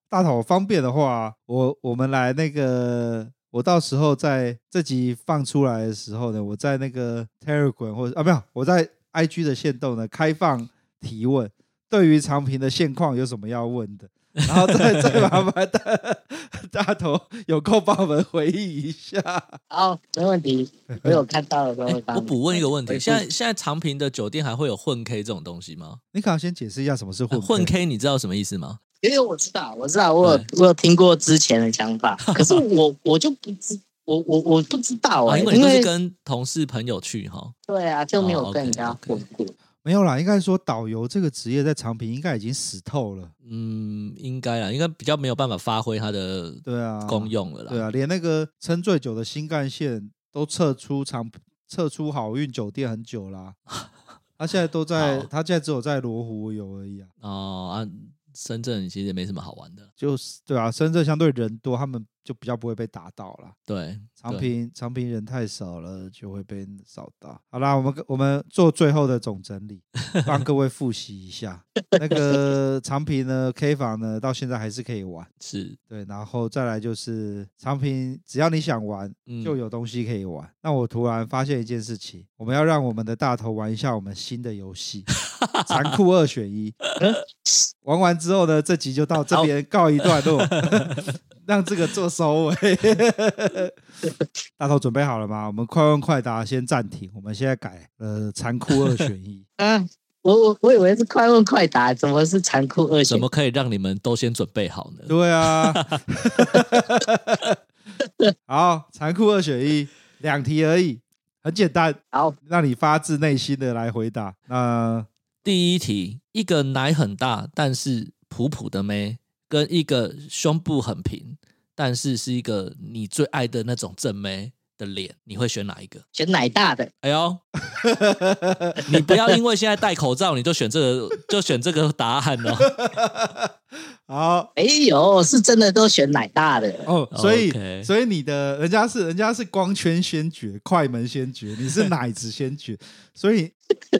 大头方便的话，我我们来那个，我到时候在这集放出来的时候呢，我在那个 Telegram 或者啊没有，我在 IG 的线动呢开放提问，对于长平的现况有什么要问的，然后再再麻烦大大头有空帮我们回忆一下。好，没问题，我有看到了都会帮。我补问一个问题，现在现在长平的酒店还会有混 K 这种东西吗？你可要先解释一下什么是混 K？混 K，你知道什么意思吗？因为我知道，我知道，我有我有听过之前的想法，可是我我就不知，我我我不知道啊、欸，因为你都是跟同事朋友去哈。对啊，就没有跟人家混过。没有啦，应该说导游这个职业在长平应该已经死透了。嗯，应该啦，应该比较没有办法发挥它的对啊功用了啦。对啊，连那个撑最久的新干线都撤出长撤出好运酒店很久啦。他现在都在，他现在只有在罗湖有而已啊。哦啊，深圳其实也没什么好玩的。就是对啊，深圳相对人多，他们就比较不会被打到了。对，长平长平人太少了，就会被扫到。好啦，我们我们做最后的总整理，帮各位复习一下。那个长平呢，K 房呢，到现在还是可以玩。是对，然后再来就是长平，只要你想玩，就有东西可以玩。嗯、那我突然发现一件事情，我们要让我们的大头玩一下我们新的游戏—— 残酷二选一。玩完之后呢，这集就到这边告一段落。让这个做收尾，大头准备好了吗？我们快问快答，先暂停。我们现在改呃，残酷二选一。啊，我我我以为是快问快答，怎么是残酷二选一？怎么可以让你们都先准备好呢？对啊，好，残酷二选一，两题而已，很简单。好，让你发自内心的来回答。那第一题，一个奶很大但是普普的妹。跟一个胸部很平，但是是一个你最爱的那种正妹的脸，你会选哪一个？选奶大的。哎呦，你不要因为现在戴口罩，你就选这个，就选这个答案哦。好，哎呦，是真的都选奶大的哦。所以，Okay. 所以你的人家是人家是光圈先决，快门先决，你是 奶子先决，所以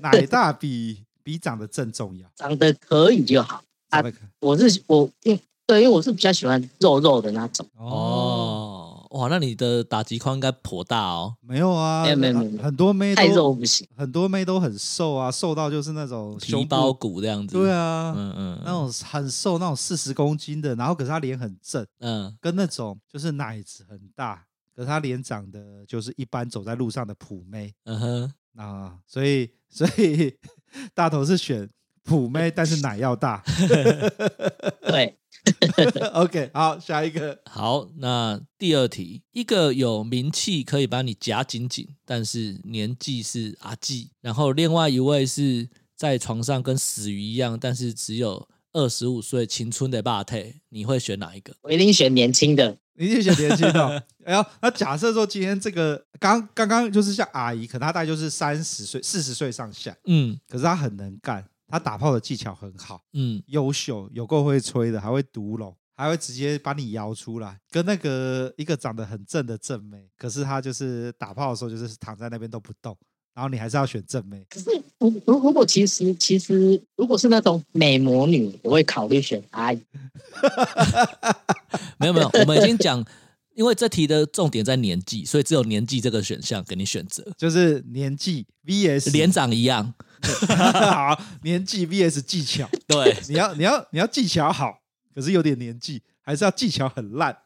奶大比比长得正重要，长得可以就好。啊，我是我，因对，因为我是比较喜欢肉肉的那种。哦，哇，那你的打击框应该颇大哦。没有啊，没有没有没有，很多妹太肉不行，很多妹都很瘦啊，瘦到就是那种皮包骨这样子。对啊，嗯嗯，那种很瘦，那种四十公斤的，然后可是她脸很正，嗯，跟那种就是奶子很大，可是她脸长得就是一般走在路上的普妹。嗯哼，啊，所以所以大头是选。普妹，但是奶要大。对，OK，好，下一个。好，那第二题，一个有名气可以把你夹紧紧，但是年纪是阿纪，然后另外一位是在床上跟死鱼一样，但是只有二十五岁青春的霸体，你会选哪一个？我一定选年轻的，你一定选年轻的。哎呦，那假设说今天这个刚刚刚就是像阿姨，可能她大概就是三十岁、四十岁上下，嗯，可是她很能干。她打炮的技巧很好，嗯，优秀，有够会吹的，还会独龙，还会直接把你摇出来，跟那个一个长得很正的正妹，可是她就是打炮的时候就是躺在那边都不动，然后你还是要选正妹。如如如果其实其实如果是那种美魔女，我会考虑选阿姨。没有没有，我们已经讲。因为这题的重点在年纪，所以只有年纪这个选项给你选择，就是年纪 VS 年长一样。好，年纪 VS 技巧。对，你要你要你要技巧好，可是有点年纪，还是要技巧很烂。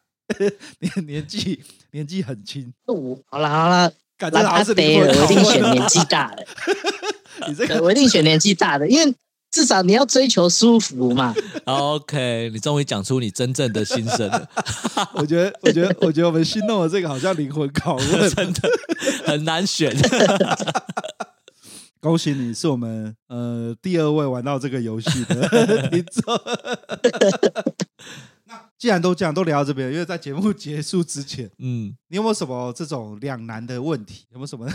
年年纪年纪很轻。我好了好了，感觉好像是我一定选年纪大的。你这个，我一定选年纪大的，因为。至少你要追求舒服嘛。OK，你终于讲出你真正的心声了。我觉得，我觉得，我觉得我们心动的这个好像灵魂拷问，真的很难选。恭喜你是我们呃第二位玩到这个游戏的听众。那既然都这样，都聊到这边，因为在节目结束之前，嗯，你有没有什么这种两难的问题？有没有什么？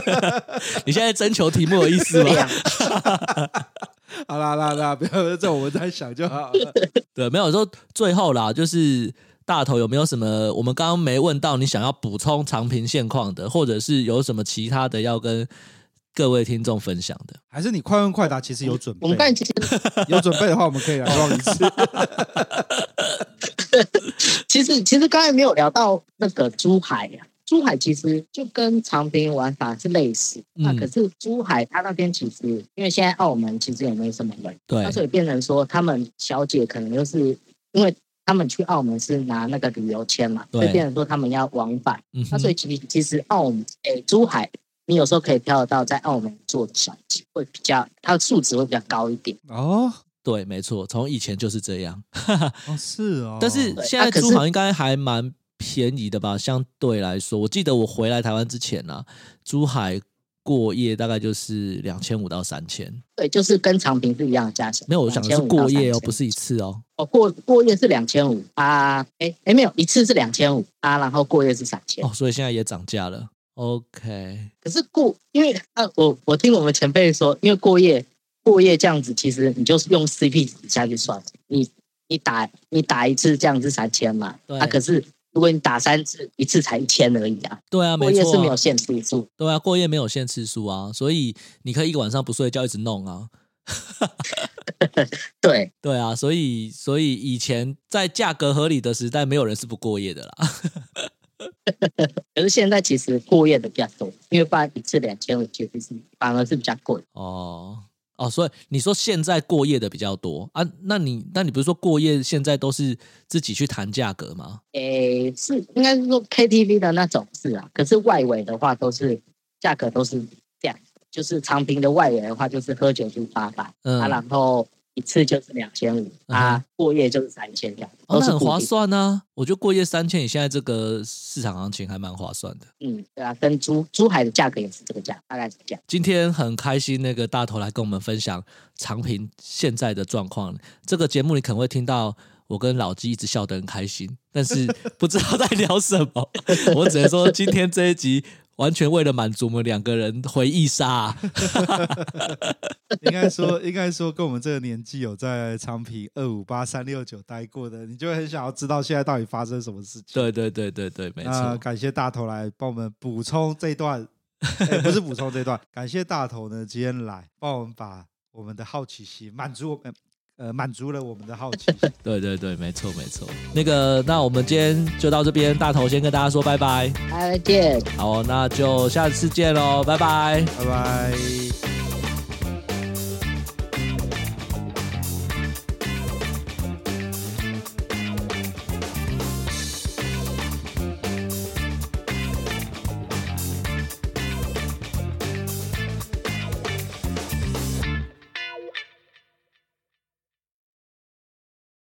你现在征求题目的意思吗？好啦啦啦，不要这我们在想就好了。对，没有说最后啦，就是大头有没有什么我们刚刚没问到，你想要补充长平现况的，或者是有什么其他的要跟各位听众分享的？还是你快问快答，其实有准备？我们刚才其实有准备的话，我们可以来问一次。其实其实刚才没有聊到那个珠海呀、啊。珠海其实就跟长平玩法是类似，嗯、那可是珠海它那边其实因为现在澳门其实也没什么人，对，那所以变成说他们小姐可能就是因为他们去澳门是拿那个旅游签嘛，对所以变成说他们要往返，嗯、那所以其实其实澳门诶、欸、珠海你有时候可以挑得到在澳门做的小姐会比较它的素质会比较高一点。哦，对，没错，从以前就是这样，哦是哦，但是现在珠海应该还蛮。便宜的吧，相对来说，我记得我回来台湾之前呢、啊，珠海过夜大概就是两千五到三千。对，就是跟长平是一样的价钱。没有，我想的是过夜哦，不是一次哦。哦，过过夜是两千五啊，哎哎，没有，一次是两千五啊，然后过夜是三千。哦，所以现在也涨价了。OK，可是过，因为啊，我我听我们前辈说，因为过夜过夜这样子，其实你就是用 CP 值下去算，你你打你打一次这样子三千嘛，对啊，可是如果你打三次，一次才一千而已啊。对啊，过夜是没有限次数。对啊，过夜没有限次数啊，所以你可以一个晚上不睡觉一直弄啊。对对啊，所以所以以前在价格合理的时代，没有人是不过夜的啦。可是现在其实过夜的比较多，因为办一次两千五，其实是反而是比较贵。哦哦，所以你说现在过夜的比较多啊？那你那你不是说过夜现在都是自己去谈价格吗？诶，是应该是说 KTV 的那种是啊，可是外围的话都是价格都是这样，就是长平的外围的话就是喝酒就八百，嗯，啊，然后。一次就是两千五啊，过夜就是三千这样，哦，那很划算呢，啊。我觉得过夜三千，你现在这个市场行情还蛮划算的。嗯，对啊，跟珠珠海的价格也是这个价，大概是这样。今天很开心，那个大头来跟我们分享长平现在的状况。这个节目你可能会听到我跟老纪一直笑得很开心，但是不知道在聊什么。我只能说今天这一集。完全为了满足我们两个人回忆杀、啊，应该说，应该说，跟我们这个年纪有在昌平二五八三六九待过的，你就会很想要知道现在到底发生什么事情。对对对对对，没错。感谢大头来帮我们补充这一段，欸、不是补充这一段，感谢大头呢今天来帮我们把我们的好奇心满足我们。呃，满足了我们的好奇。对对对，没错没错。那个，那我们今天就到这边，大头先跟大家说拜拜，再见。好，那就下次见喽，拜拜，拜拜。